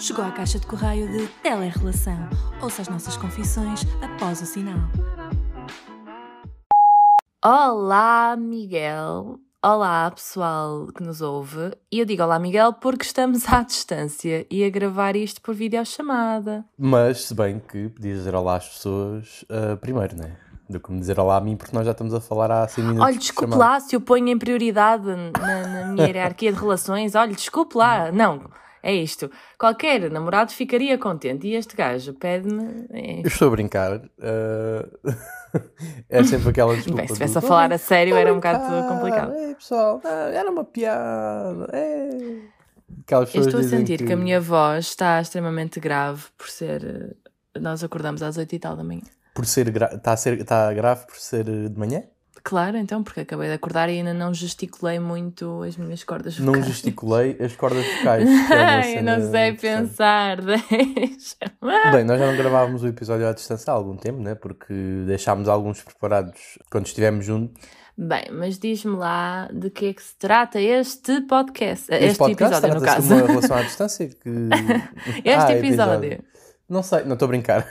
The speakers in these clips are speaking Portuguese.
Chegou à caixa de correio de Telerrelação. Ouça as nossas confissões após o sinal. Olá, Miguel. Olá, pessoal que nos ouve. E eu digo olá, Miguel, porque estamos à distância e a gravar isto por videochamada. Mas, se bem que podias dizer olá às pessoas uh, primeiro, não é? Do que me dizer olá a mim, porque nós já estamos a falar há 100 minutos. Olha, desculpe lá se eu ponho em prioridade na, na minha hierarquia de relações. Olha, desculpe lá. Não, é isto. Qualquer namorado ficaria contente e este gajo pede-me. É... Eu estou a brincar. Uh... é sempre aquela desculpa. Bem, se estivesse a falar a sério era um bocado complicado. Ei, pessoal, era uma piada. Ei. Eu estou a sentir que... que... a minha voz está extremamente grave por ser. Nós acordamos às 8 e tal da manhã. Por ser, gra... está, a ser... está grave por ser de manhã? Claro, então, porque acabei de acordar e ainda não gesticulei muito as minhas cordas vocais. Não gesticulei as cordas vocais. É eu não sei pensar, deixa Bem, nós já não gravávamos o episódio à distância há algum tempo, né? Porque deixámos alguns preparados quando estivemos juntos. Bem, mas diz-me lá de que é que se trata este podcast. Este, este podcast episódio, no caso. Uma relação à distância que... este ah, episódio. episódio. Não sei, não estou a brincar.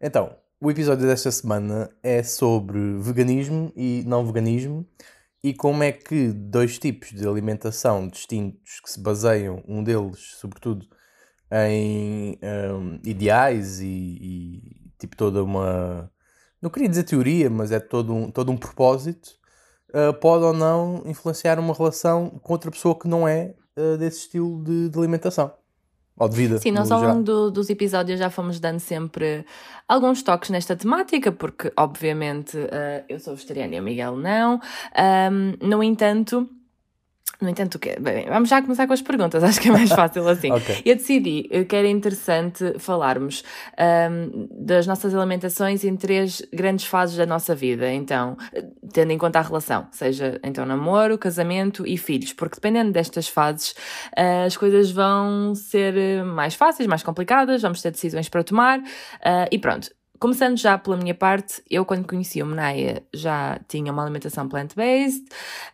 então, o episódio desta semana é sobre veganismo e não veganismo e como é que dois tipos de alimentação distintos que se baseiam, um deles, sobretudo, em um, ideais e, e, tipo toda uma. Não queria dizer teoria, mas é todo um, todo um propósito, uh, pode ou não influenciar uma relação com outra pessoa que não é uh, desse estilo de, de alimentação. Ou de vida. Sim, nós ao longo do, dos episódios já fomos dando sempre alguns toques nesta temática, porque obviamente uh, eu sou vegetariana e o Miguel não. Um, no entanto, no entanto, que, bem, vamos já começar com as perguntas, acho que é mais fácil assim. okay. Eu decidi que era interessante falarmos um, das nossas alimentações em três grandes fases da nossa vida. Então, tendo em conta a relação, seja então namoro, casamento e filhos, porque dependendo destas fases, uh, as coisas vão ser mais fáceis, mais complicadas, vamos ter decisões para tomar uh, e pronto. Começando já pela minha parte, eu quando conheci o Menaya já tinha uma alimentação plant-based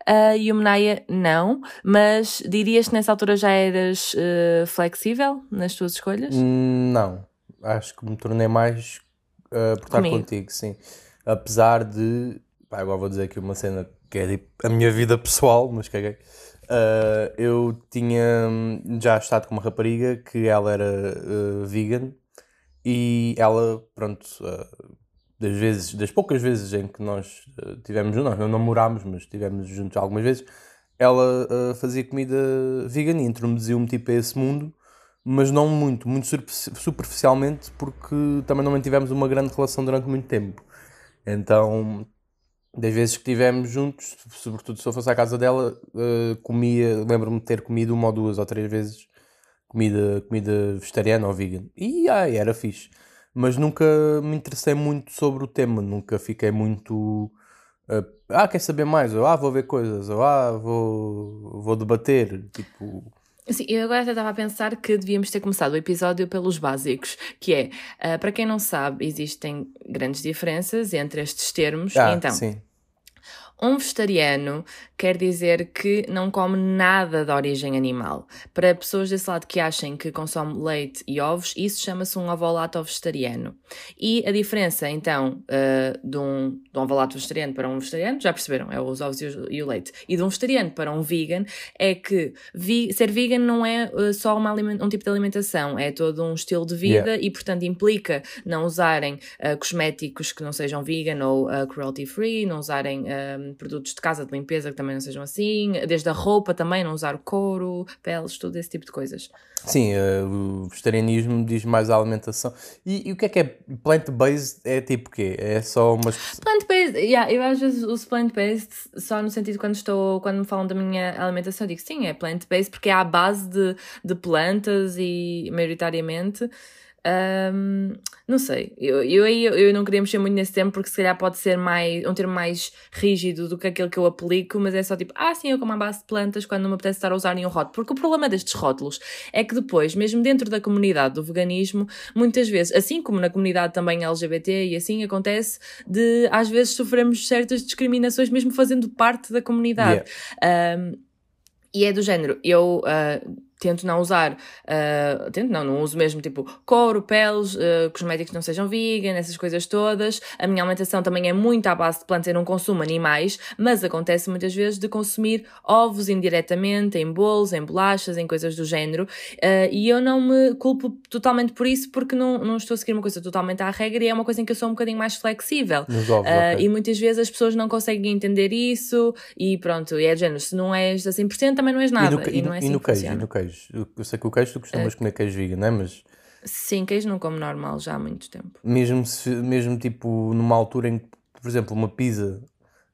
uh, e o Menaya não, mas dirias que nessa altura já eras uh, flexível nas tuas escolhas? Não, acho que me tornei mais uh, por estar contigo, sim. Apesar de, pá, agora vou dizer aqui uma cena que é tipo a minha vida pessoal, mas caguei. Uh, eu tinha já estado com uma rapariga que ela era uh, vegan e ela, pronto, uh, das vezes, das poucas vezes em que nós uh, tivemos nós não namorámos, mas estivemos juntos algumas vezes, ela uh, fazia comida vegan e introduziu-me tipo a esse mundo, mas não muito, muito superficialmente, porque também não mantivemos uma grande relação durante muito tempo. Então, das vezes que estivemos juntos, sobretudo se eu fosse à casa dela, comia, lembro-me de ter comido uma ou duas ou três vezes comida, comida vegetariana ou vegan. E ai, era fixe. Mas nunca me interessei muito sobre o tema, nunca fiquei muito. Uh, ah, quer saber mais? Ou ah, vou ver coisas, ou ah, vou, vou debater. Tipo. Sim, eu agora até estava a pensar que devíamos ter começado o episódio pelos básicos, que é, uh, para quem não sabe, existem grandes diferenças entre estes termos. Ah, então, sim. Um vegetariano quer dizer que não come nada de origem animal. Para pessoas desse lado que achem que consome leite e ovos, isso chama-se um ovolato vegetariano. E a diferença, então, uh, de, um, de um ovolato vegetariano para um vegetariano, já perceberam, é os ovos e o, e o leite, e de um vegetariano para um vegan, é que vi, ser vegan não é uh, só uma, um tipo de alimentação, é todo um estilo de vida yeah. e, portanto, implica não usarem uh, cosméticos que não sejam vegan ou cruelty free, não usarem produtos de casa de limpeza que também não sejam assim, desde a roupa também, não usar couro, peles, todo esse tipo de coisas. Sim, uh, o vegetarianismo diz mais a alimentação. E, e o que é que é plant-based? É tipo o quê? É só umas. Plant-based, yeah, eu às vezes uso plant-based só no sentido quando estou, quando me falam da minha alimentação, eu digo sim, é plant-based porque é à base de, de plantas e maioritariamente. Um, não sei, eu, eu, eu, não queria mexer muito nesse termo porque se calhar pode ser mais, um termo mais rígido do que aquele que eu aplico, mas é só tipo, ah, sim, eu como a base de plantas quando não me apetece estar a usar nenhum rótulo. Porque o problema destes rótulos é que depois, mesmo dentro da comunidade do veganismo, muitas vezes, assim como na comunidade também LGBT e assim, acontece de às vezes sofremos certas discriminações mesmo fazendo parte da comunidade. Yeah. Um, e é do género, eu. Uh, tento não usar, uh, tento não, não uso mesmo tipo couro, peles, uh, cosméticos que não sejam vegan, essas coisas todas. A minha alimentação também é muito à base de plantas, eu não consumo animais, mas acontece muitas vezes de consumir ovos indiretamente, em bolos, em bolachas, em coisas do género, uh, e eu não me culpo totalmente por isso porque não, não estou a seguir uma coisa totalmente à regra e é uma coisa em que eu sou um bocadinho mais flexível. Ovos, okay. E muitas vezes as pessoas não conseguem entender isso e pronto, e é de género, se não és a 100% também não és nada. E no, e, não é assim e no queijo, e no queijo? Queijo. Eu sei que o queijo tu costumas uh, comer queijo vegan, não é? Mas. Sim, queijo não como normal já há muito tempo. Mesmo, se, mesmo tipo numa altura em que, por exemplo, uma pizza.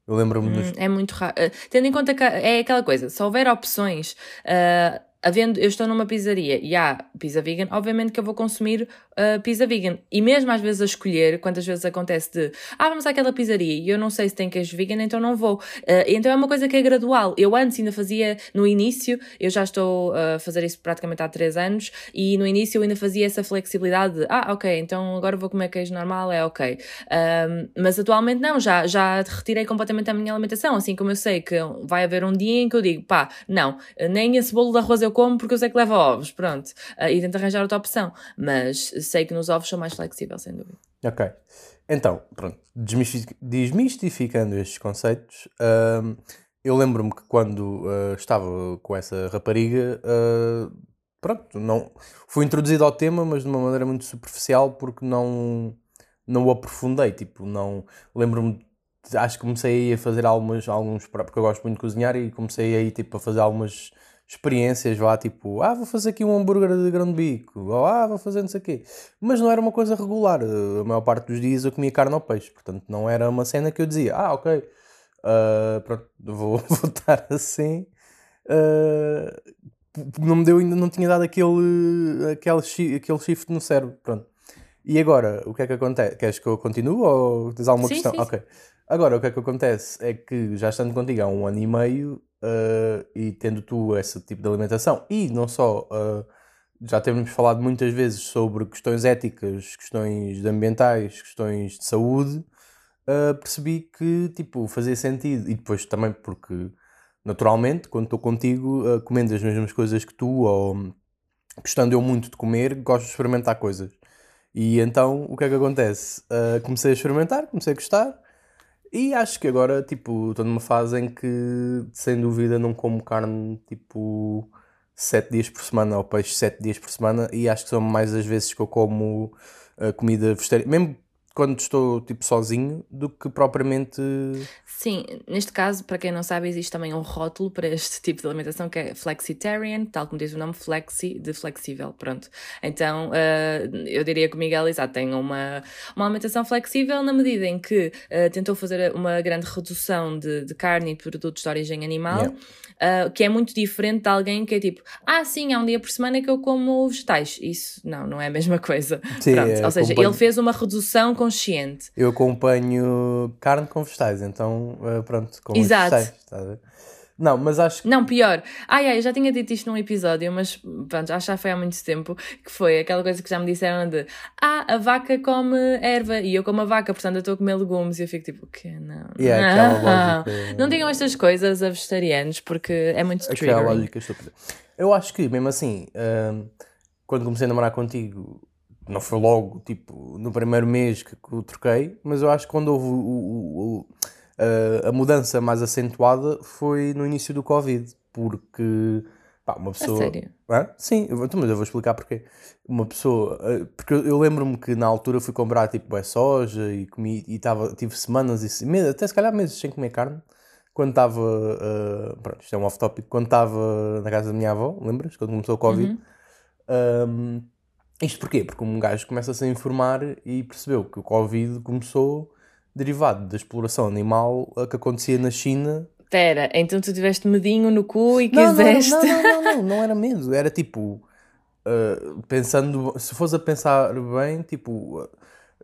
Eu lembro-me hum, dos... É muito raro. Uh, tendo em conta que é aquela coisa, se houver opções. Uh, havendo, eu estou numa pizzaria e há pizza vegan, obviamente que eu vou consumir uh, pizza vegan. E mesmo às vezes a escolher, quantas vezes acontece de, ah, vamos àquela pizzaria e eu não sei se tem queijo vegan, então não vou. Uh, então é uma coisa que é gradual. Eu antes ainda fazia, no início, eu já estou a fazer isso praticamente há 3 anos, e no início eu ainda fazia essa flexibilidade de, ah, ok, então agora vou comer queijo normal, é ok. mas atualmente não, já, já retirei completamente a minha alimentação, assim como eu sei que vai haver um dia em que eu digo, pá, não, nem esse bolo de arroz eu como porque eu sei que leva ovos, pronto. Uh, e tento arranjar outra opção. Mas sei que nos ovos sou mais flexível, sem dúvida. Ok. Então, pronto, desmistificando estes conceitos, uh, eu lembro-me que quando uh, estava com essa rapariga, uh, pronto, não, fui introduzido ao tema, mas de uma maneira muito superficial, porque não, não o aprofundei, tipo, não, lembro-me acho que comecei a fazer algumas, alguns, porque eu gosto muito de cozinhar e comecei aí tipo a fazer algumas experiências, vá tipo, ah, vou fazer aqui um hambúrguer de grande bico, ou ah, vou fazer não sei o quê. Mas não era uma coisa regular. A maior parte dos dias eu comia carne ou peixe, portanto não era uma cena que eu dizia, ah, ok, uh, pronto, vou votar assim. Uh, não me deu ainda, não tinha dado aquele, aquele, aquele shift no cérebro, pronto. E agora, o que é que acontece? Queres que eu continue ou tens alguma sim, questão? Sim, ok. Agora, o que é que acontece é que já estando contigo há um ano e meio, uh, e tendo tu esse tipo de alimentação, e não só, uh, já temos falado muitas vezes sobre questões éticas, questões ambientais, questões de saúde, uh, percebi que tipo, fazia sentido, e depois também porque naturalmente, quando estou contigo, comendo as mesmas coisas que tu, ou gostando eu muito de comer, gosto de experimentar coisas. E então o que é que acontece? comecei a experimentar, comecei a gostar e acho que agora, tipo, estou numa fase em que, sem dúvida, não como carne, tipo, 7 dias por semana, ou peixe 7 dias por semana, e acho que são mais as vezes que eu como uh, comida vegetariana, mesmo quando estou, tipo, sozinho, do que propriamente Sim, neste caso, para quem não sabe, existe também um rótulo para este tipo de alimentação que é flexitarian, tal como diz o nome, flexi, de flexível, pronto. Então, uh, eu diria que o Miguel, exato, tem uma, uma alimentação flexível na medida em que uh, tentou fazer uma grande redução de, de carne e de produtos de origem animal, yeah. Uh, que é muito diferente de alguém que é tipo, ah, sim, há um dia por semana que eu como vegetais. Isso não, não é a mesma coisa. Sim, Pronto, é, ou seja, ele fez uma redução consciente. Eu acompanho carne com vegetais, então uh, pronto, com Exato. vegetais. A ver? Não, mas acho que... Não, pior. Ai, ai, eu já tinha dito isto num episódio, mas pronto, acho que já foi há muito tempo, que foi aquela coisa que já me disseram de ah, a vaca come erva e eu como a vaca, portanto eu estou a comer legumes e eu fico tipo, o quê? Não. Yeah, não. Lógica... não digam estas coisas a vegetarianos porque é muito triggering. Aquela lógica estúpida. Eu acho que, mesmo assim, hum, quando comecei a namorar contigo, não foi logo, tipo, no primeiro mês que, que o troquei, mas eu acho que quando houve o, o, o Uh, a mudança mais acentuada foi no início do Covid, porque pá, uma pessoa. A sério? Ah, sim, eu, então, mas eu vou explicar porque. Uma pessoa. Uh, porque eu, eu lembro-me que na altura fui comprar tipo é soja e comi e tava, tive semanas e até se calhar meses sem comer carne. Quando estava. Uh, pronto, isto é um off-topic. Quando estava na casa da minha avó, lembras? Quando começou o Covid. Uhum. Um, isto porquê? Porque um gajo começa-se a informar e percebeu que o Covid começou derivado da exploração animal que acontecia na China. Espera, então tu tiveste medinho no cu e não, quiseste. Não, não, não, não, não, era medo, era tipo. Uh, pensando, se fores a pensar bem, tipo, uh,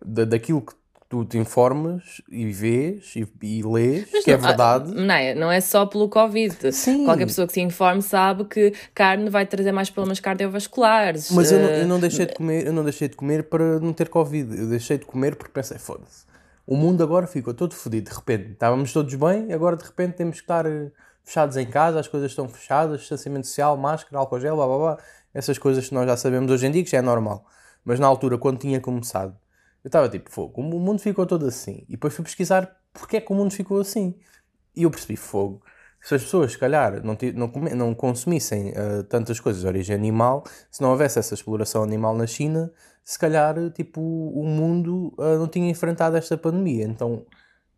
da, daquilo que tu te informas e vês e, e lês, Mas que é não, é verdade. Não é, não é só pelo Covid. Sim. Qualquer pessoa que se informe sabe que carne vai trazer mais problemas cardiovasculares. Mas eu não, eu não deixei de comer, eu não deixei de comer para não ter Covid. Eu deixei de comer porque pensei, foda-se o mundo agora ficou todo fodido de repente. Estávamos todos bem, agora de repente temos que estar eh, fechados em casa, as coisas estão fechadas, distanciamento social, máscara, álcool gel, blá blá blá. Essas coisas que nós já sabemos hoje em dia, que já é normal. Mas na altura, quando tinha começado, eu estava tipo, fogo, o mundo ficou todo assim. E depois fui pesquisar porque é que o mundo ficou assim. E eu percebi, fogo, se as pessoas, se calhar, não, não, não consumissem uh, tantas coisas de origem animal, se não houvesse essa exploração animal na China, se calhar, tipo, o mundo uh, não tinha enfrentado esta pandemia. Então,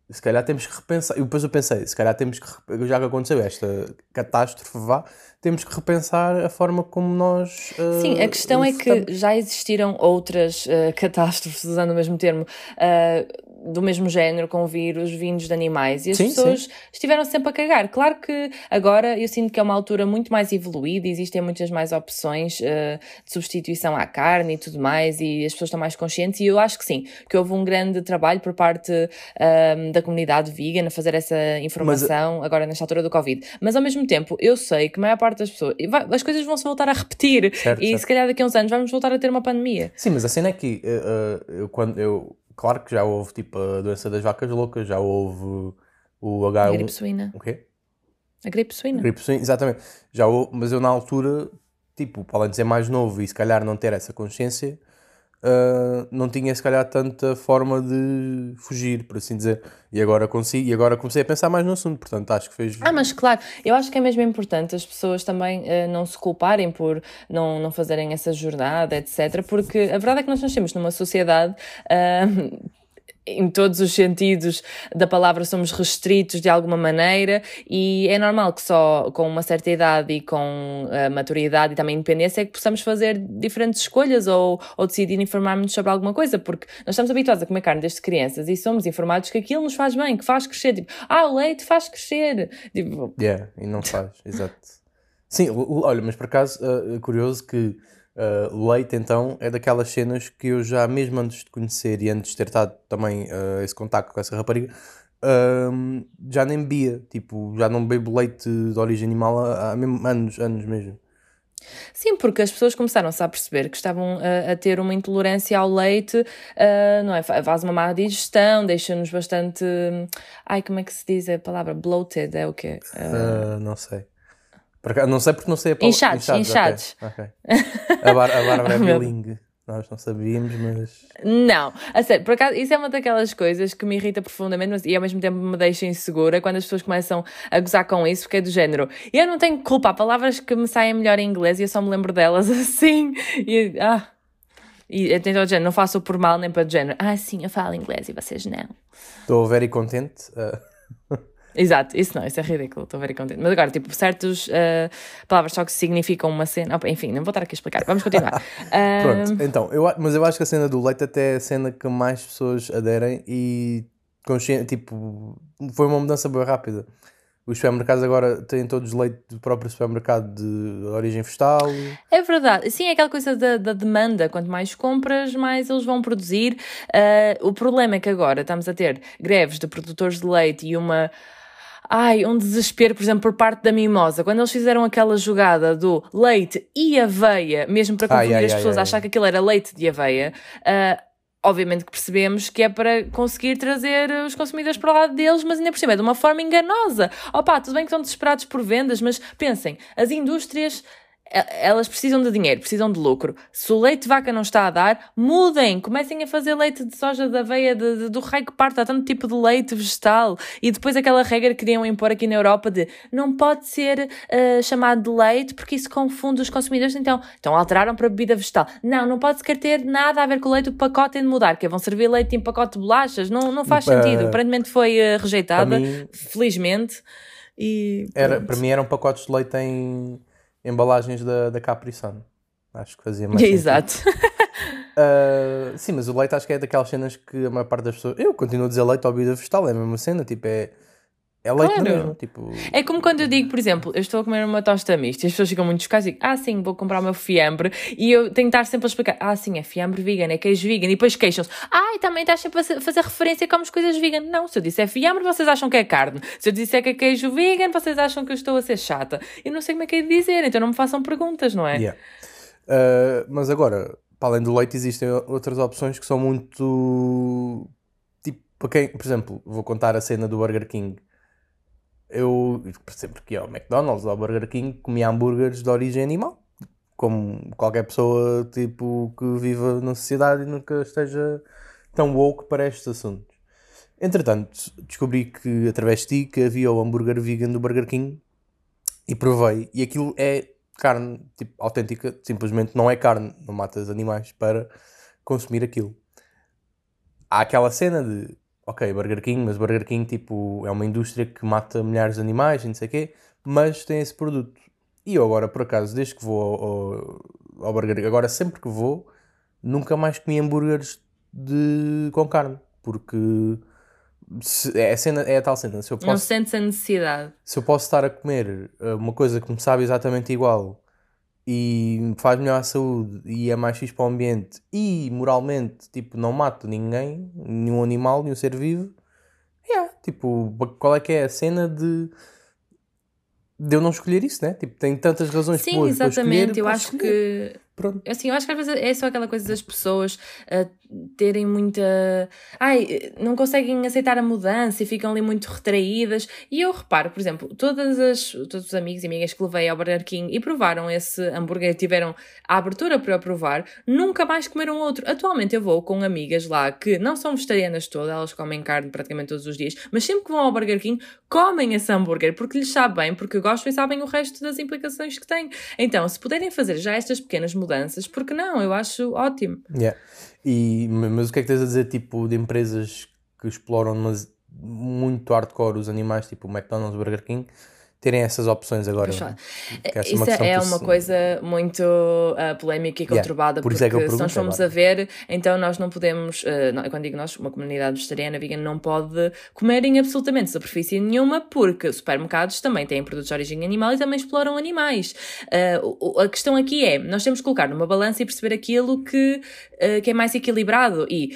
se calhar temos que repensar. E depois eu pensei, se calhar temos que, já que aconteceu esta catástrofe, vá, temos que repensar a forma como nós. Uh, Sim, a questão é que já existiram outras uh, catástrofes, usando o mesmo termo, uh, do mesmo género, com vírus vindos de animais, e as sim, pessoas sim. estiveram sempre a cagar. Claro que agora eu sinto que é uma altura muito mais evoluída, existem muitas mais opções de substituição à carne e tudo mais, e as pessoas estão mais conscientes, e eu acho que sim, que houve um grande trabalho por parte da comunidade vegan a fazer essa informação Mas, agora nesta altura do Covid. Mas ao mesmo tempo, eu sei que a maior parte das pessoas. As coisas vão se voltar a repetir. Certo, e certo. se calhar daqui a uns anos vamos voltar a ter uma pandemia. Sim, mas a cena é que uh, eu, quando eu. Claro que já houve tipo a doença das vacas loucas, já houve o H1. A gripe suína. O quê? A gripe suína. A gripe suína, exatamente. Já houve, mas eu na altura, tipo, para além de ser mais novo e se calhar não ter essa consciência, uh, não tinha se calhar tanta forma de fugir, por assim dizer. E agora consigo, e agora comecei a pensar mais no assunto, portanto acho que fez. Ah, mas claro, eu acho que é mesmo importante as pessoas também uh, não se culparem por não, não fazerem essa jornada, etc. Porque a verdade é que nós nascemos numa sociedade. Uh, em todos os sentidos da palavra somos restritos de alguma maneira e é normal que só com uma certa idade e com a maturidade e também independência é que possamos fazer diferentes escolhas ou, ou decidir informar-nos sobre alguma coisa, porque nós estamos habituados a comer carne desde crianças e somos informados que aquilo nos faz bem, que faz crescer, tipo, ah, o leite faz crescer. Tipo... Yeah, e não faz, exato. Sim, olha, mas por acaso, uh, curioso que Uh, leite, então, é daquelas cenas que eu já, mesmo antes de conhecer e antes de ter estado também uh, esse contacto com essa rapariga, uh, já nem bebia. Tipo, já não bebo leite de origem animal há, há mesmo anos, anos mesmo. Sim, porque as pessoas começaram-se a perceber que estavam a, a, ter uma intolerância ao leite, uh, não é? Faz uma má digestão, deixa-nos bastante. Ai, como é que se diz a palavra? Bloated, é o quê? Uh... não sei. Não sei porque não sei a palavra. Inchados, inchados. Okay, okay. A, Bar a Bárbara é bilingue. Nós não sabíamos, mas. Não, a sério, por acaso, isso é uma daquelas coisas que me irrita profundamente mas, e ao mesmo tempo me deixa insegura quando as pessoas começam a gozar com isso, porque é do género. Eu não tenho culpa, há palavras que me saem melhor em inglês e eu só me lembro delas assim. E, ah. E então, género, não faço por mal nem para o género. Ah, sim, eu falo inglês e vocês não. Estou very contente. Uh... Exato, isso não, isso é ridículo, estou very contente. Mas agora, tipo, certas uh, palavras só que significam uma cena. Enfim, não vou estar aqui a explicar, vamos continuar. Pronto, então, eu, mas eu acho que a cena do leite até é a cena que mais pessoas aderem e consciente, tipo, foi uma mudança bem rápida. Os supermercados agora têm todos leite do próprio supermercado de origem vegetal. É verdade. Sim, é aquela coisa da, da demanda. Quanto mais compras, mais eles vão produzir. Uh, o problema é que agora estamos a ter greves de produtores de leite e uma ai, um desespero, por exemplo, por parte da Mimosa, quando eles fizeram aquela jogada do leite e aveia, mesmo para confundir ai, ai, as pessoas ai, a achar que aquilo era leite de aveia, uh, obviamente que percebemos que é para conseguir trazer os consumidores para o lado deles, mas ainda por cima é de uma forma enganosa. Opa, tudo bem que estão desesperados por vendas, mas pensem, as indústrias elas precisam de dinheiro, precisam de lucro. Se o leite de vaca não está a dar, mudem, comecem a fazer leite de soja, de aveia, de, de, do raio que parte, há tanto tipo de leite vegetal. E depois aquela regra que queriam impor aqui na Europa de não pode ser uh, chamado de leite porque isso confunde os consumidores. Então, então alteraram para bebida vegetal. Não, não pode sequer ter nada a ver com o leite, o pacote tem de mudar, que é, vão servir leite em pacote de bolachas. Não, não faz sentido. Aparentemente foi uh, rejeitada, mim, felizmente. E, era, para mim eram pacotes de leite em embalagens da, da Capri Sun. Acho que fazia mais Exato. uh, sim, mas o leite acho que é daquelas cenas que a maior parte das pessoas. Eu continuo a dizer leite ou bebida vegetal, é a mesma cena, tipo, é é leite claro. mesmo, tipo... É como quando eu digo, por exemplo, eu estou a comer uma tosta mista e as pessoas ficam muito chocadas e digo, ah sim, vou comprar o meu fiambre e eu tenho que estar sempre a explicar, ah sim, é fiambre vegan, é queijo vegan e depois queixam-se, ah, e também estás sempre a fazer referência a comes coisas vegan. Não, se eu disser fiambre vocês acham que é carne, se eu disser que é queijo vegan vocês acham que eu estou a ser chata. Eu não sei como é que é de dizer, então não me façam perguntas, não é? Yeah. Uh, mas agora, para além do leite existem outras opções que são muito... Tipo, para quem, por exemplo, vou contar a cena do Burger King eu, sempre que ia ao McDonald's ou ao Burger King, comia hambúrgueres de origem animal. Como qualquer pessoa tipo, que viva na sociedade e nunca esteja tão woke para estes assuntos. Entretanto, descobri que através de ti que havia o hambúrguer vegan do Burger King e provei. E aquilo é carne tipo, autêntica, simplesmente não é carne, não matas animais para consumir aquilo. Há aquela cena de, ok, Burger King, mas Burger King tipo, é uma indústria que mata milhares de animais e não sei o quê, mas tem esse produto. E eu agora, por acaso, desde que vou ao, ao Burger King, agora sempre que vou, nunca mais comi hambúrgueres de, com carne, porque se, é, a cena, é a tal cena. Se eu posso, não sentes a necessidade. Se eu posso estar a comer eh, uma coisa que me sabe exatamente igual e faz melhor à saúde e é mais fixe para o ambiente e moralmente tipo, não mato ninguém, nenhum animal, nenhum ser vivo, yeah, tipo, qual é que é a cena de de eu não escolher isso, né? Tipo, tem tantas razões Sim, boas exatamente. Escolher, eu acho escolher. que Pronto. Assim, eu acho que às vezes é só aquela coisa das pessoas uh, terem muita. Ai, não conseguem aceitar a mudança e ficam ali muito retraídas. E eu reparo, por exemplo, todas as, todos os amigos e amigas que levei ao Burger King e provaram esse hambúrguer tiveram a abertura para eu provar, nunca mais comeram outro. Atualmente eu vou com amigas lá que não são vegetarianas todas, elas comem carne praticamente todos os dias, mas sempre que vão ao Burger King comem esse hambúrguer porque lhes sabe bem, porque gostam e sabem o resto das implicações que tem. Então, se puderem fazer já estas pequenas mudanças, mudanças, porque não? Eu acho ótimo. Yeah. E, mas o que é que tens a dizer, tipo, de empresas que exploram mas, muito hardcore os animais, tipo o McDonald's, Burger King, terem essas opções agora. É Isso uma é uma coisa muito uh, polémica e conturbada, yeah, por porque é se nós formos a ver, então nós não podemos, uh, quando digo nós, uma comunidade vegetariana, vegan, não pode comer em absolutamente superfície nenhuma, porque supermercados também têm produtos de origem animal e também exploram animais. Uh, a questão aqui é, nós temos que colocar numa balança e perceber aquilo que, que é mais equilibrado e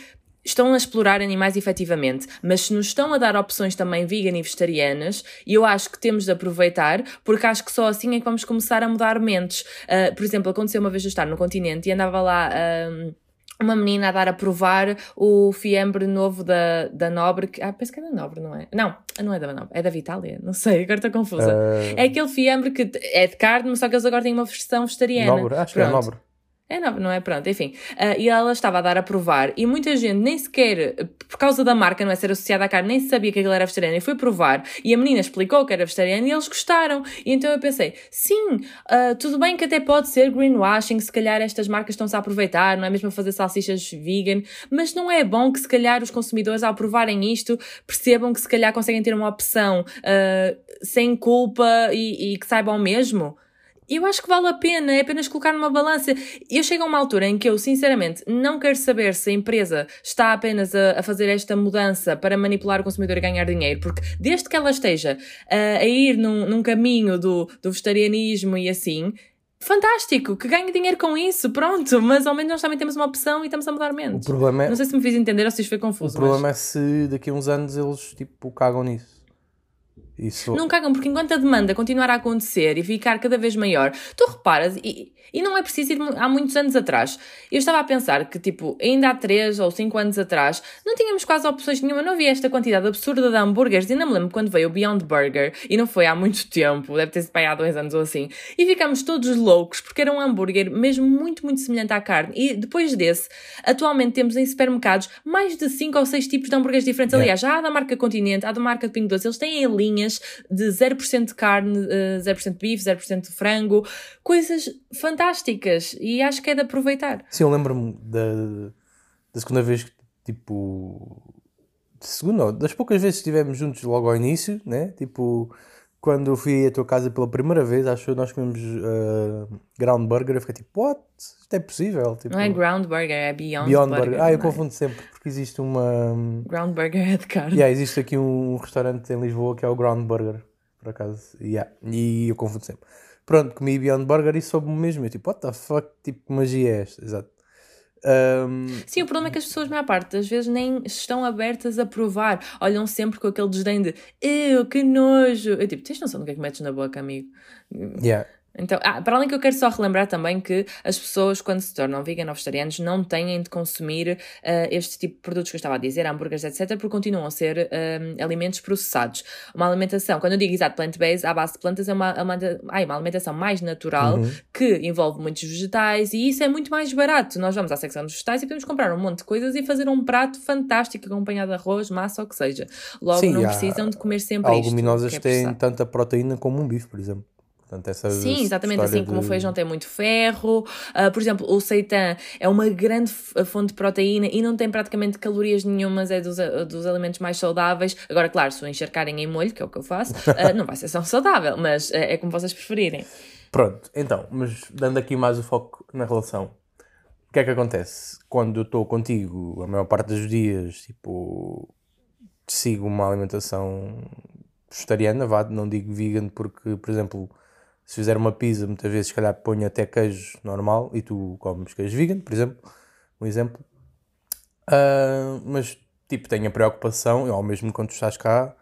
estão a explorar animais efetivamente, mas se nos estão a dar opções também vegan e vegetarianas, eu acho que temos de aproveitar, porque acho que só assim é que vamos começar a mudar mentes. Uh, por exemplo, aconteceu uma vez eu estar no continente e andava lá. Uh, uma menina a dar a provar o fiambre novo da, da Nobre. Que, ah, penso que é da Nobre, não é? Não, não é da Nobre, é da Vitália, não sei, agora estou confusa. Uh... É aquele fiambre que é de carne, mas só que eles agora têm uma versão vegetariana. Nobre, acho Pronto. que é Nobre. É, não, não é? Pronto, enfim. Uh, e ela estava a dar a provar e muita gente nem sequer, por causa da marca, não é? Ser associada à carne, nem sabia que aquilo era vegetariano e foi provar. E a menina explicou que era vegetariano e eles gostaram. E então eu pensei, sim, uh, tudo bem que até pode ser greenwashing, se calhar estas marcas estão-se a aproveitar, não é mesmo a fazer salsichas vegan, mas não é bom que se calhar os consumidores, ao provarem isto, percebam que se calhar conseguem ter uma opção uh, sem culpa e, e que saibam mesmo eu acho que vale a pena, é apenas colocar numa balança. Eu chego a uma altura em que eu, sinceramente, não quero saber se a empresa está apenas a, a fazer esta mudança para manipular o consumidor e ganhar dinheiro, porque desde que ela esteja a, a ir num, num caminho do, do vegetarianismo e assim, fantástico, que ganhe dinheiro com isso, pronto, mas ao menos nós também temos uma opção e estamos a mudar menos. O problema é... Não sei se me fiz entender ou se isto foi confuso. O problema mas... é se daqui a uns anos eles, tipo, cagam nisso. Isso... Não cagam, porque enquanto a demanda continuar a acontecer e ficar cada vez maior, tu reparas, e, e não é preciso ir há muitos anos atrás. Eu estava a pensar que, tipo, ainda há 3 ou 5 anos atrás, não tínhamos quase opções nenhuma, não havia esta quantidade absurda de hambúrgueres. E não me lembro quando veio o Beyond Burger, e não foi há muito tempo, deve ter sido há dois anos ou assim, e ficámos todos loucos, porque era um hambúrguer mesmo muito, muito semelhante à carne. E depois desse, atualmente temos em supermercados mais de 5 ou 6 tipos de hambúrgueres diferentes. Aliás, já há da marca Continente, há da marca de Pingo Doce, eles têm linhas de 0% de carne, 0% eh, de bife, 0% de frango, coisas fantásticas e acho que é de aproveitar. Sim, eu lembro-me da, da segunda vez que, tipo, segunda, das poucas vezes que estivemos juntos logo ao início, né? Tipo, quando eu fui à tua casa pela primeira vez, acho que nós comemos uh, ground burger, eu fiquei tipo, what? Isto é possível? Tipo, não é ground burger, é beyond, beyond burger. burger. Ah, eu é? confundo sempre, porque existe uma... Ground burger é de carne. Yeah, existe aqui um restaurante em Lisboa que é o ground burger, por acaso. Yeah, e eu confundo sempre. Pronto, comi beyond burger e soube-me mesmo. Eu tipo, what the fuck, tipo, que magia é esta? Exato. Um... Sim, o problema é que as pessoas, a maior parte das vezes, nem estão abertas a provar. Olham sempre com aquele desdém de eu, que nojo. Eu tipo, tens noção do que é que metes na boca, amigo? Yeah. Então, ah, para além que eu quero só relembrar também que as pessoas, quando se tornam vegan ou vegetarianos, não têm de consumir uh, este tipo de produtos que eu estava a dizer, hambúrgueres, etc., porque continuam a ser uh, alimentos processados. Uma alimentação, quando eu digo exato plant-based, à base de plantas, é uma, uma, ai, uma alimentação mais natural uhum. que envolve muitos vegetais e isso é muito mais barato. Nós vamos à secção dos vegetais e podemos comprar um monte de coisas e fazer um prato fantástico acompanhado de arroz, massa ou o que seja. Logo, Sim, não precisam de comer sempre isto. Leguminosas é têm tanta proteína como um bife, por exemplo. Portanto, Sim, exatamente assim de... como o feijão tem muito ferro. Uh, por exemplo, o seitan é uma grande fonte de proteína e não tem praticamente calorias nenhumas, é dos, dos alimentos mais saudáveis. Agora, claro, se o encharcarem em molho, que é o que eu faço, uh, não vai ser tão saudável, mas uh, é como vocês preferirem. Pronto, então, mas dando aqui mais o foco na relação, o que é que acontece? Quando eu estou contigo, a maior parte dos dias, tipo, sigo uma alimentação vegetariana, vá, não digo vegan, porque, por exemplo, se fizer uma pizza, muitas vezes, se calhar, ponho até queijo normal e tu comes queijo vegan, por exemplo. Um exemplo. Uh, mas, tipo, tenho a preocupação, ou mesmo quando estás cá,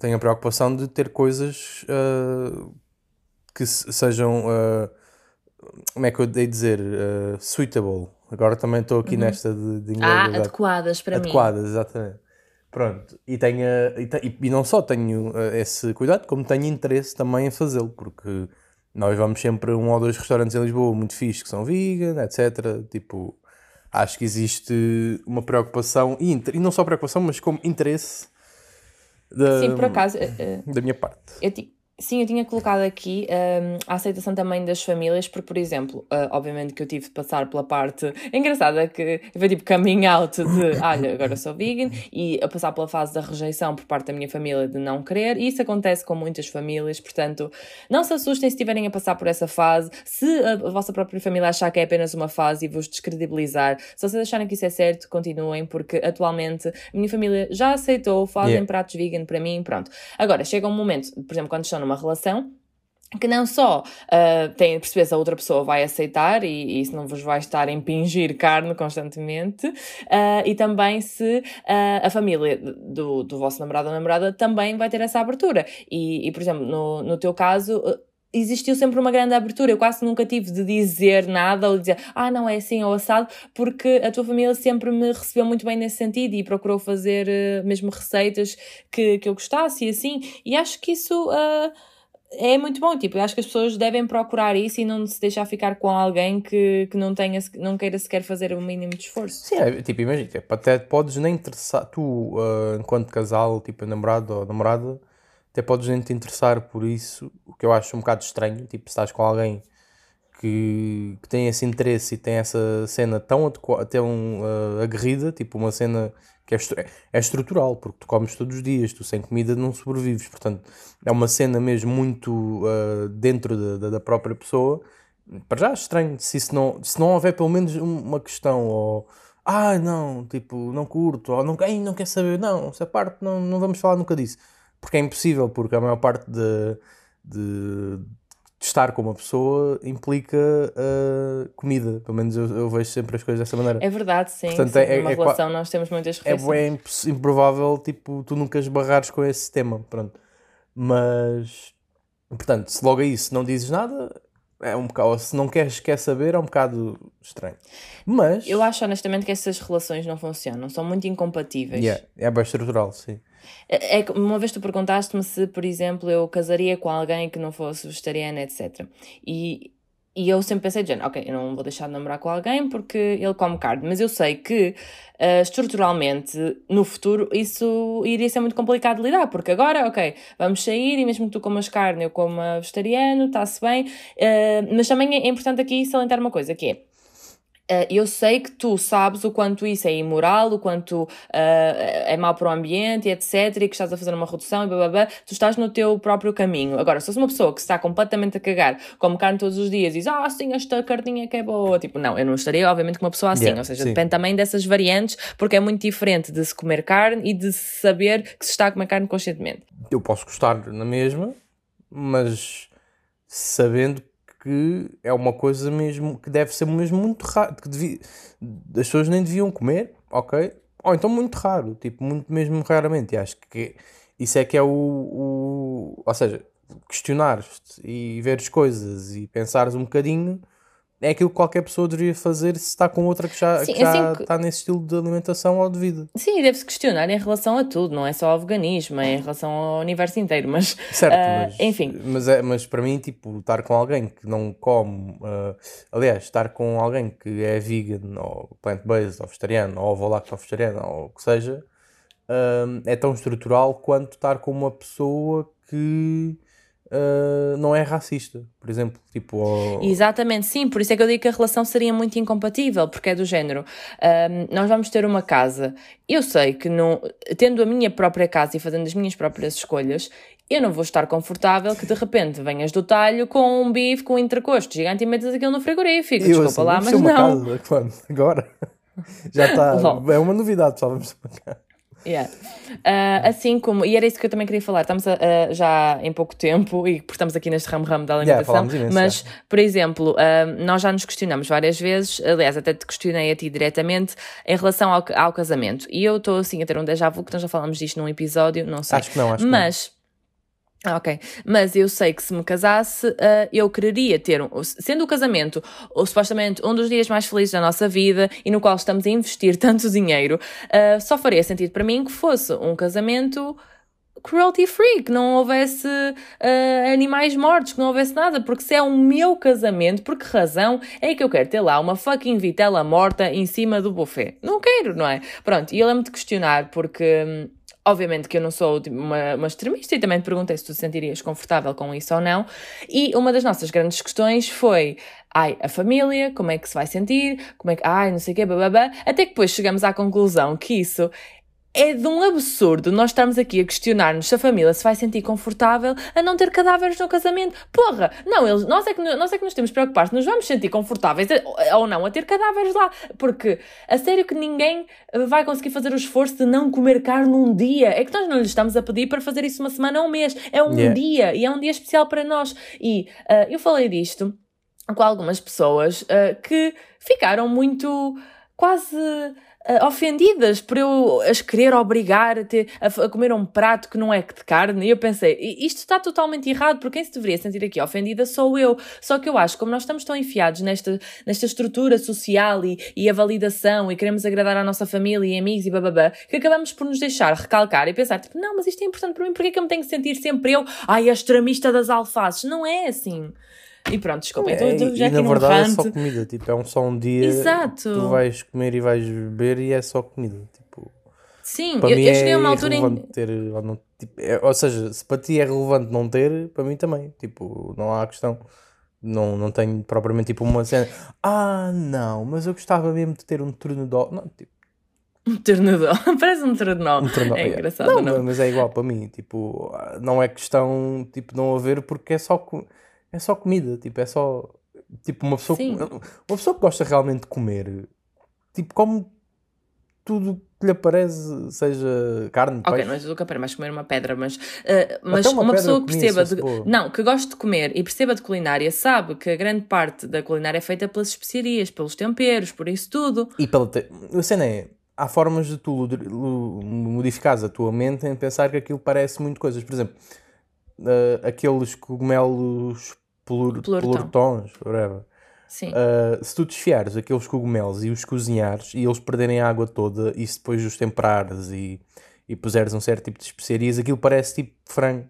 tenho a preocupação de ter coisas uh, que sejam. Uh, como é que eu dei dizer? suitable. Agora também estou aqui uhum. nesta de, de inglês. Ah, adequadas para adequadas, mim. Adequadas, exatamente. Pronto, e, tenho, e, e não só tenho uh, esse cuidado, como tenho interesse também em fazê-lo, porque nós vamos sempre a um ou dois restaurantes em Lisboa muito fixos que são vegan, etc. Tipo, acho que existe uma preocupação, e, e não só preocupação, mas como interesse da, Sim, por acaso, uh, da minha parte. Eu, Sim, eu tinha colocado aqui um, a aceitação também das famílias, porque, por exemplo, uh, obviamente que eu tive de passar pela parte engraçada que foi tipo coming out de olha, agora sou vegan, e a passar pela fase da rejeição por parte da minha família de não querer, e isso acontece com muitas famílias, portanto, não se assustem se estiverem a passar por essa fase, se a, a vossa própria família achar que é apenas uma fase e vos descredibilizar, se vocês acharem que isso é certo, continuem, porque atualmente a minha família já aceitou, fazem yeah. pratos vegan para mim, pronto. Agora, chega um momento, por exemplo, quando estão numa relação que não só uh, tem de perceber se a outra pessoa vai aceitar e, e isso não vos vai estar a impingir carne constantemente, uh, e também se uh, a família do, do vosso namorado ou namorada também vai ter essa abertura. E, e por exemplo, no, no teu caso, existiu sempre uma grande abertura. Eu quase nunca tive de dizer nada ou dizer, ah, não é assim ou assado, porque a tua família sempre me recebeu muito bem nesse sentido e procurou fazer uh, mesmo receitas que, que eu gostasse e assim. E acho que isso. Uh, é muito bom, tipo, eu acho que as pessoas devem procurar isso e não se deixar ficar com alguém que, que não, tenha, não queira sequer fazer o mínimo de esforço. Sim, é, tipo, imagina, tipo, até podes nem interessar, tu, uh, enquanto casal, tipo, namorado ou namorada, até podes nem te interessar por isso, o que eu acho um bocado estranho, tipo, se estás com alguém que, que tem esse interesse e tem essa cena tão, tão uh, aguerrida, tipo uma cena que é, é estrutural, porque tu comes todos os dias, tu sem comida não sobrevives, portanto é uma cena mesmo muito uh, dentro da, da, própria pessoa, para já é estranho, se, isso não, se não houver pelo menos uma questão, ou ah não, tipo, não curto, ou não, não quer saber, não, essa parte não, não vamos falar nunca disso porque é impossível, porque a maior parte de, de, de estar com uma pessoa implica uh, comida. Pelo menos eu, eu, vejo sempre as coisas dessa maneira. É verdade, sim. Portanto, sim, é, numa é, relação é, nós temos muitas refeições. É, é improvável, tipo, tu nunca esbarrares com esse tema, pronto. Mas, portanto, se logo aí se não dizes nada, é um bocado, se não queres quer saber, é um bocado estranho. Mas... Eu acho honestamente que essas relações não funcionam, são muito incompatíveis. Yeah, é bem estrutural, sim. É, é, uma vez tu perguntaste-me se, por exemplo, eu casaria com alguém que não fosse vegetariano, etc. E, e eu sempre pensei, de ok, eu não vou deixar de namorar com alguém porque ele come carne, mas eu sei que uh, estruturalmente no futuro isso iria ser muito complicado de lidar, porque agora, ok, vamos sair e mesmo que tu comas carne, eu como vegetariano, está-se bem, uh, mas também é importante aqui salientar uma coisa que é eu sei que tu sabes o quanto isso é imoral, o quanto uh, é mau para o ambiente, etc, e que estás a fazer uma redução e blá, blá, blá. tu estás no teu próprio caminho. Agora, se fosse uma pessoa que está completamente a cagar, come carne todos os dias e diz, ah, sim, esta carninha que é boa, tipo, não, eu não estaria, obviamente, com uma pessoa assim, yeah, ou seja, sim. depende também dessas variantes, porque é muito diferente de se comer carne e de saber que se está a comer carne conscientemente. Eu posso gostar na mesma, mas sabendo que é uma coisa mesmo que deve ser mesmo muito raro, que devia, as pessoas nem deviam comer, ok? Ou então muito raro, tipo, muito mesmo raramente. E acho que isso é que é o, o. Ou seja, questionares-te e veres coisas e pensares um bocadinho, é aquilo que qualquer pessoa deveria fazer se está com outra que já, Sim, que já assim, está nesse estilo de alimentação ou de vida. Sim, deve-se questionar em relação a tudo, não é só ao veganismo, é em relação ao universo inteiro, mas. Certo, uh, mas, enfim. Mas, é, mas para mim, tipo, estar com alguém que não come. Uh, aliás, estar com alguém que é vegan, ou plant-based, ou vegetariano, ou ovo-lacto vegetariano, ou o que seja, uh, é tão estrutural quanto estar com uma pessoa que uh, não é racista, por exemplo. Tipo. Exatamente, sim, por isso é que eu digo que a relação seria muito incompatível, porque é do género. Uh, nós vamos ter uma casa, eu sei que não, tendo a minha própria casa e fazendo as minhas próprias escolhas, eu não vou estar confortável que de repente venhas do talho com um bife com um entrecosto gigante e metas aquilo no frigorífico. Eu, Desculpa assim, lá, mas não. Casa? Agora? Já está. é uma novidade, só vamos para cá. Yeah. Uh, assim como, e era isso que eu também queria falar, estamos a, a, já em pouco tempo, e porque estamos aqui neste ramo-ramo da alimentação, yeah, imenso, mas, por exemplo, uh, nós já nos questionamos várias vezes, aliás, até te questionei a ti diretamente, em relação ao, ao casamento. E eu estou assim a ter um déjà vu, que nós já falámos disto num episódio, não sei. Acho que não, acho mas, que não. Ah, ok, mas eu sei que se me casasse, uh, eu quereria ter, um, sendo o casamento ou, supostamente um dos dias mais felizes da nossa vida e no qual estamos a investir tanto dinheiro, uh, só faria sentido para mim que fosse um casamento cruelty free, que não houvesse uh, animais mortos, que não houvesse nada, porque se é o meu casamento, por que razão é que eu quero ter lá uma fucking vitela morta em cima do buffet? Não quero, não é? Pronto, e eu lembro-me de questionar, porque. Hum, Obviamente que eu não sou uma, uma extremista e também te perguntei se tu te sentirias confortável com isso ou não. E uma das nossas grandes questões foi: ai, a família, como é que se vai sentir? Como é que, ai, não sei o quê, bababá. Até que depois chegamos à conclusão que isso é de um absurdo nós estarmos aqui a questionar-nos se a família se vai sentir confortável a não ter cadáveres no casamento. Porra! Não, eles, nós, é que, nós é que nos temos de preocupar se nos vamos sentir confortáveis ou não a ter cadáveres lá. Porque, a sério que ninguém vai conseguir fazer o esforço de não comer carne um dia. É que nós não lhes estamos a pedir para fazer isso uma semana ou um mês. É um yeah. dia e é um dia especial para nós. E uh, eu falei disto com algumas pessoas uh, que ficaram muito quase uh, ofendidas por eu as querer obrigar a, ter, a, a, comer um prato que não é de carne. E eu pensei, isto está totalmente errado, porque quem se deveria sentir aqui ofendida sou eu. Só que eu acho, como nós estamos tão enfiados nesta, nesta estrutura social e, e a validação e queremos agradar à nossa família e amigos e bababá, que acabamos por nos deixar recalcar e pensar, tipo, não, mas isto é importante para mim, porque é que eu me tenho que sentir sempre eu, ai, a extremista das alfaces? Não é assim. E pronto, desculpa, é, então já e, na verdade é só comida, tipo, é um, só um dia Exato. tu vais comer e vais beber e é só comida, tipo... Sim, para eu, mim eu cheguei a uma é altura em... Ter, ou, não, tipo, é, ou seja, se para ti é relevante não ter, para mim também, tipo, não há questão. Não, não tenho propriamente tipo uma cena, ah não, mas eu gostava mesmo de ter um tornador, não, tipo... Um tornador, parece um tornador, um tornador é, é engraçado, não, não, mas é igual para mim, tipo, não é questão, tipo, não haver porque é só é só comida, tipo, é só. Tipo, uma pessoa, Sim. uma pessoa que gosta realmente de comer, tipo, come tudo que lhe aparece, seja carne, Ok, peixe. não é tudo que mais comer uma pedra, mas, uh, mas uma, uma pessoa que perceba, de, não, que goste de comer e perceba de culinária, sabe que a grande parte da culinária é feita pelas especiarias, pelos temperos, por isso tudo. E pela, te... a cena é, há formas de tu modificares a tua mente em pensar que aquilo parece muito coisas, por exemplo, uh, aqueles cogumelos plur, plurtons, whatever. Sim. Uh, se tu desfiares aqueles cogumelos e os cozinhares e eles perderem a água toda e se depois os temperares e, e puseres um certo tipo de especiarias, aquilo parece tipo frango.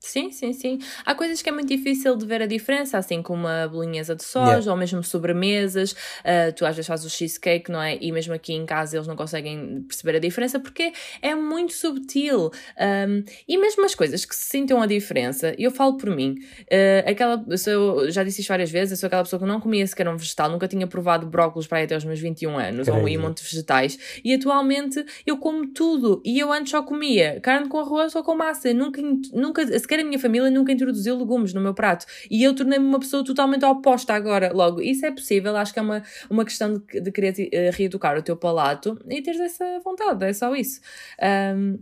Sim, sim, sim. Há coisas que é muito difícil de ver a diferença, assim como a bolinhesa de soja yeah. ou mesmo sobremesas. Uh, tu às vezes fazes o cheesecake, não é? E mesmo aqui em casa eles não conseguem perceber a diferença porque é muito subtil. Um, e mesmo as coisas que se sintam a diferença, eu falo por mim, uh, aquela, eu sou, já disse isto várias vezes, eu sou aquela pessoa que não comia sequer um vegetal, nunca tinha provado brócolis para aí até os meus 21 anos, ou um monte de vegetais. E atualmente eu como tudo. E eu antes só comia carne com arroz ou com massa. Nunca, nunca sequer a minha família nunca introduziu legumes no meu prato. E eu tornei-me uma pessoa totalmente oposta agora. Logo, isso é possível, acho que é uma, uma questão de, de querer uh, reeducar o teu palato e teres essa vontade, é só isso. Um,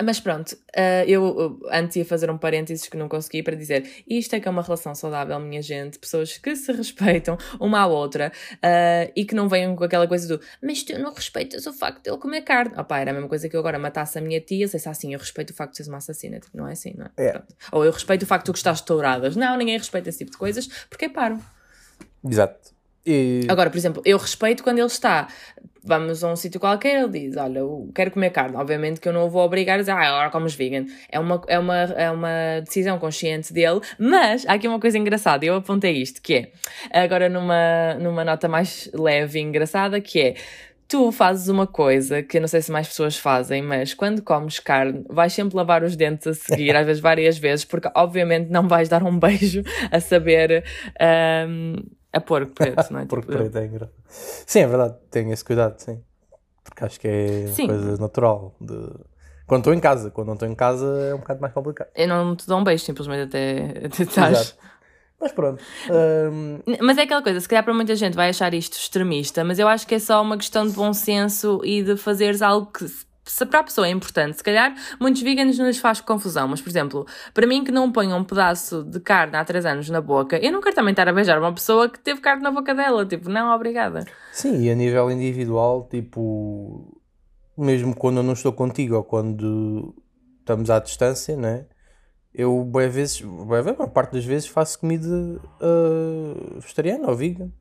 Mas pronto, uh, eu antes ia fazer um parênteses que não consegui para dizer isto é que é uma relação saudável, minha gente, pessoas que se respeitam uma à outra uh, e que não venham com aquela coisa do mas tu não respeitas o facto de ele comer carne. Opá, era a mesma coisa que eu agora matasse a minha tia, sei se assim, eu respeito o facto de seres uma assassina, tipo, não é assim, não é? é. Ou eu respeito o facto de tu gostares de touradas. Não, ninguém respeita esse tipo de coisas porque é paro. Exato. E... Agora, por exemplo, eu respeito quando ele está, vamos a um sítio qualquer, ele diz, olha, eu quero comer carne. Obviamente que eu não o vou obrigar a dizer, ah, agora comes vegan. É uma, é, uma, é uma decisão consciente dele, mas há aqui uma coisa engraçada, eu apontei isto, que é, agora numa, numa nota mais leve e engraçada, que é, tu fazes uma coisa que eu não sei se mais pessoas fazem, mas quando comes carne, vais sempre lavar os dentes a seguir, às vezes várias vezes, porque obviamente não vais dar um beijo a saber... Um, a porco preto, não é? porco tipo, preto é engraçado. Sim, é verdade, tenho esse cuidado, sim. Porque acho que é sim. coisa natural. De... Quando estou em casa, quando não estou em casa é um bocado mais complicado. Eu não te dou um beijo, simplesmente até, até estás. Mas pronto. Um... Mas é aquela coisa, se calhar para muita gente vai achar isto extremista, mas eu acho que é só uma questão de bom senso e de fazeres algo que se para a pessoa é importante, se calhar muitos veganos não lhes faz confusão, mas por exemplo, para mim que não ponham um pedaço de carne há 3 anos na boca, eu não quero também estar a beijar uma pessoa que teve carne na boca dela, tipo, não, obrigada. Sim, e a nível individual, tipo, mesmo quando eu não estou contigo ou quando estamos à distância, né? Eu, boas vezes, boa parte das vezes faço comida uh, vegetariana ou vegan.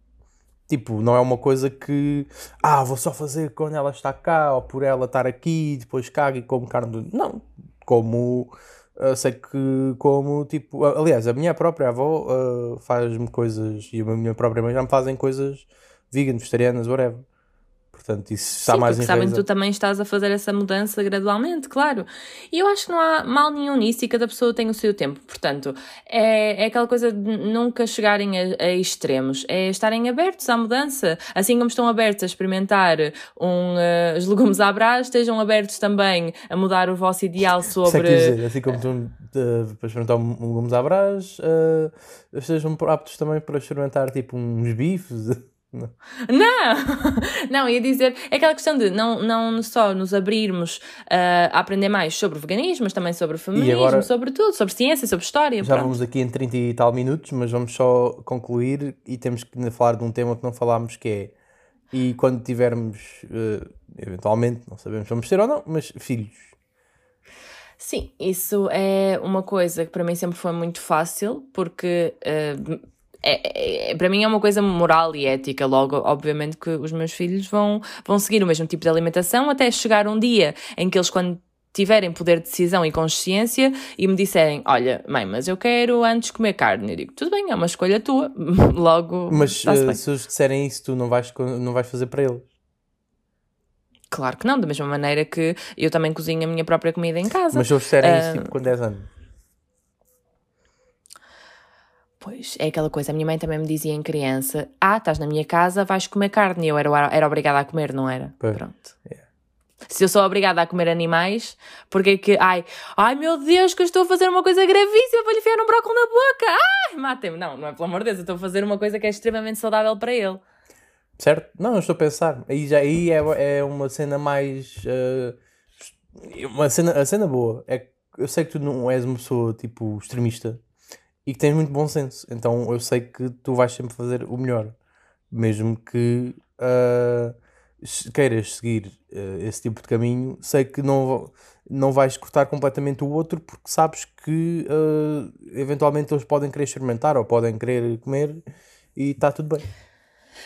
Tipo, não é uma coisa que, ah, vou só fazer quando ela está cá, ou por ela estar aqui, depois cago e como carne. Não, como, uh, sei que como, tipo, aliás, a minha própria avó uh, faz-me coisas, e a minha própria mãe já me fazem coisas vegan, vegetarianas, whatever. Portanto, isso está Sim, mais em sabem que tu também estás a fazer essa mudança gradualmente, claro. E eu acho que não há mal nenhum nisso e cada pessoa tem o seu tempo. Portanto, é, é aquela coisa de nunca chegarem a, a extremos. É estarem abertos à mudança. Assim como estão abertos a experimentar um, uh, os legumes à brás, estejam abertos também a mudar o vosso ideal sobre... dizer, assim como estão uh, para experimentar um, um legumes à brás, uh, estejam aptos também para experimentar tipo uns bifes... Não. não, não, ia dizer, é aquela questão de não, não só nos abrirmos uh, a aprender mais sobre o veganismo, mas também sobre o feminismo, agora, sobre tudo, sobre ciência, sobre história. Já pronto. vamos aqui em 30 e tal minutos, mas vamos só concluir e temos que falar de um tema que não falámos que é, e quando tivermos, uh, eventualmente, não sabemos se vamos ter ou não, mas filhos. Sim, isso é uma coisa que para mim sempre foi muito fácil, porque uh, é, é, para mim é uma coisa moral e ética. Logo, obviamente, que os meus filhos vão, vão seguir o mesmo tipo de alimentação até chegar um dia em que eles, quando tiverem poder de decisão e consciência e me disserem: Olha, mãe, mas eu quero antes comer carne. Eu digo: Tudo bem, é uma escolha tua. Logo. Mas uh, se eles disserem isso, tu não vais, não vais fazer para eles. Claro que não, da mesma maneira que eu também cozinho a minha própria comida em casa. Mas se eles disserem uh, isso tipo, com 10 anos. Pois, é aquela coisa. A minha mãe também me dizia em criança: Ah, estás na minha casa, vais comer carne. E eu era, era obrigada a comer, não era? Pois. Pronto. Yeah. Se eu sou obrigada a comer animais, porque é que, ai, ai meu Deus, que eu estou a fazer uma coisa gravíssima para lhe enfiar um brócolis na boca, ai, matem-me. Não, não é pelo amor de Deus, eu estou a fazer uma coisa que é extremamente saudável para ele. Certo? Não, eu estou a pensar. Aí, já, aí é, é uma cena mais. Uh, uma cena, a cena boa é que eu sei que tu não és uma pessoa tipo extremista e que tens muito bom senso. Então eu sei que tu vais sempre fazer o melhor, mesmo que uh, queiras seguir uh, esse tipo de caminho. Sei que não, não vais cortar completamente o outro porque sabes que uh, eventualmente eles podem querer experimentar ou podem querer comer e está tudo bem.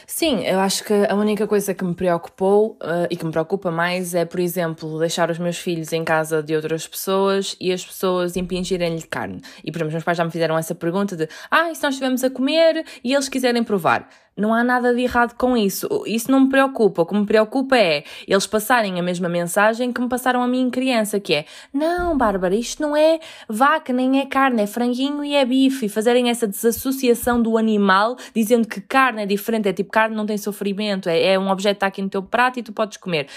Sim, eu acho que a única coisa que me preocupou uh, e que me preocupa mais é, por exemplo, deixar os meus filhos em casa de outras pessoas e as pessoas impingirem-lhe carne. E, por exemplo, os meus pais já me fizeram essa pergunta de ah, e se nós estivermos a comer e eles quiserem provar? Não há nada de errado com isso. Isso não me preocupa. O que me preocupa é eles passarem a mesma mensagem que me passaram a mim em criança, que é não, Bárbara, isto não é vaca, nem é carne, é franguinho e é bife. E fazerem essa desassociação do animal, dizendo que carne é diferente, é tipo carne não tem sofrimento, é, é um objeto que está aqui no teu prato e tu podes comer.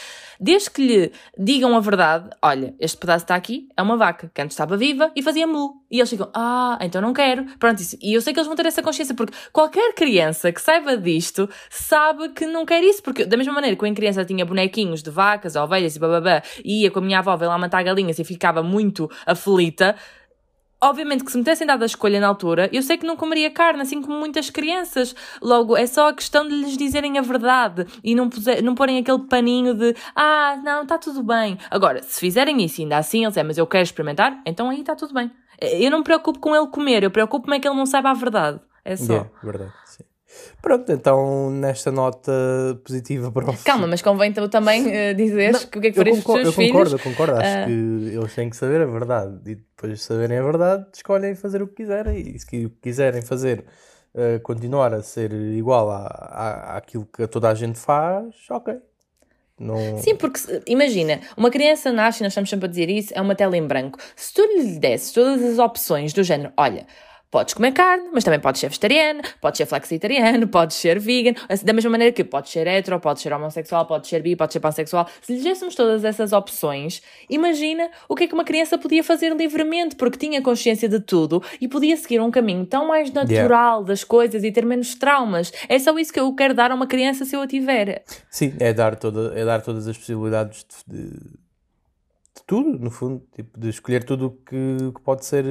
Desde que lhe digam a verdade, olha, este pedaço está aqui, é uma vaca, que antes estava viva e fazia mu. E eles ficam, ah, então não quero. Pronto, isso. E eu sei que eles vão ter essa consciência, porque qualquer criança que saiba saiba disto sabe que não quer isso, porque da mesma maneira que eu em criança tinha bonequinhos de vacas, ovelhas e bababá, e ia com a minha avó lá matar galinhas e ficava muito aflita, Obviamente que se me tivessem dado a escolha na altura, eu sei que não comeria carne, assim como muitas crianças. Logo, é só a questão de lhes dizerem a verdade e não, puser, não porem aquele paninho de ah, não, está tudo bem. Agora, se fizerem isso ainda assim, eles é, mas eu quero experimentar, então aí está tudo bem. Eu não me preocupo com ele comer, eu preocupo-me é que ele não saiba a verdade. É só. Yeah, verdade. Pronto, então nesta nota positiva para o Calma, mas convém tu também uh, dizeres que o que é que farias com os seus filhos. Eu concordo, eu concordo. Acho uh... que eles têm que saber a verdade e depois de saberem a verdade escolhem fazer o que quiserem e se o que quiserem fazer uh, continuar a ser igual à, à, àquilo que toda a gente faz, ok. Não... Sim, porque imagina, uma criança nasce, e nós estamos sempre a dizer isso, é uma tela em branco. Se tu lhe desses todas as opções do género, olha, Podes comer carne, mas também podes ser vegetariano, podes ser flexitariano, podes ser vegan, assim, da mesma maneira que podes ser hetero, podes ser homossexual, podes ser bi, podes ser pansexual. Se lhe dessemos todas essas opções, imagina o que é que uma criança podia fazer livremente, porque tinha consciência de tudo e podia seguir um caminho tão mais natural yeah. das coisas e ter menos traumas. É só isso que eu quero dar a uma criança se eu a tiver. Sim, é dar, toda, é dar todas as possibilidades de, de, de tudo, no fundo, tipo, de escolher tudo que, que pode ser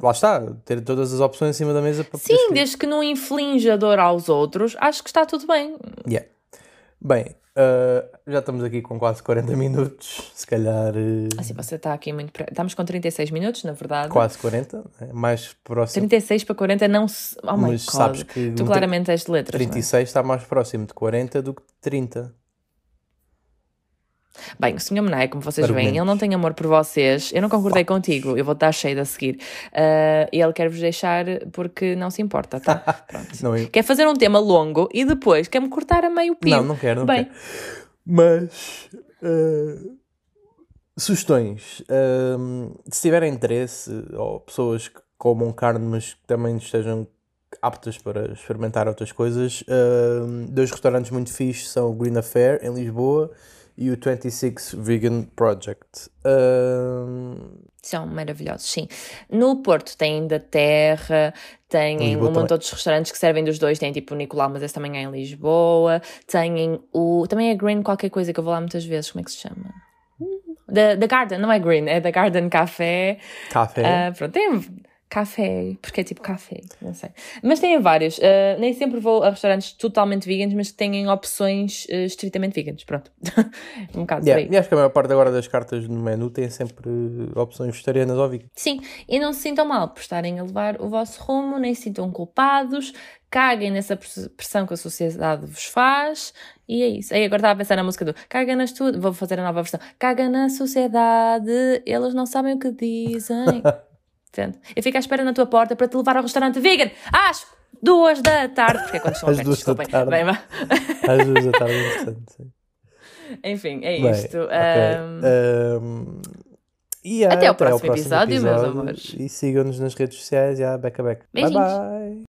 lá está, ter todas as opções em cima da mesa para Sim, desde que não inflinja dor aos outros, acho que está tudo bem. Yeah. Bem, uh, já estamos aqui com quase 40 minutos, se calhar. Uh... Assim, você está aqui muito. Estamos com 36 minutos, na verdade. Quase 40, é mais próximo. 36 para 40 não se. Oh Mas God. sabes que. Tu claramente és de letras. 36 é? está mais próximo de 40 do que de 30. Bem, o Sr. Menai, como vocês veem, ele não tem amor por vocês. Eu não concordei contigo, eu vou estar cheio a seguir. Uh, e ele quer vos deixar porque não se importa, tá? Pronto. não, eu... Quer fazer um tema longo e depois quer-me cortar a meio pio. Não, não quero, não Bem, quero. Mas. Uh, sugestões. Uh, se tiverem interesse, ou pessoas que comam carne, mas que também estejam aptas para experimentar outras coisas, dois restaurantes muito fixos são o Green Affair, em Lisboa e o 26 Vegan Project. São maravilhosos, sim. No Porto tem da Terra, tem um montão de restaurantes que servem dos dois, tem tipo o Nicolau, mas esse também é em Lisboa, tem o. Também é Green qualquer coisa que eu vou lá muitas vezes, como é que se chama? Da, da Garden, não é Green, é da Garden Café. Café. Uh, pronto, tem café, porque é tipo café, não sei. Mas tem vários. Uh, nem sempre vou a restaurantes totalmente veganos, mas que têm opções uh, estritamente veganas. Pronto. um bocado yeah. E acho que a maior parte agora das cartas no menu tem sempre opções vegetarianas ou veganas. Sim, e não se sintam mal por estarem a levar o vosso rumo, nem se sintam culpados, caguem nessa pressão que a sociedade vos faz. E é isso. Aí agora estava a pensar na música do Caga nas tudo. Vou fazer a nova versão. Caga na sociedade, eles não sabem o que dizem. Portanto, eu fico à espera na tua porta para te levar ao restaurante vegan às duas da tarde, porque é quando são abertos, desculpem. Da Bem, mas... Às duas da tarde, é interessante, sim. Enfim, é Bem, isto. Okay. Um... E até, ao próximo, próximo episódio, episódio, meus amores. E sigam-nos nas redes sociais. Yeah, back a back. Bye bye.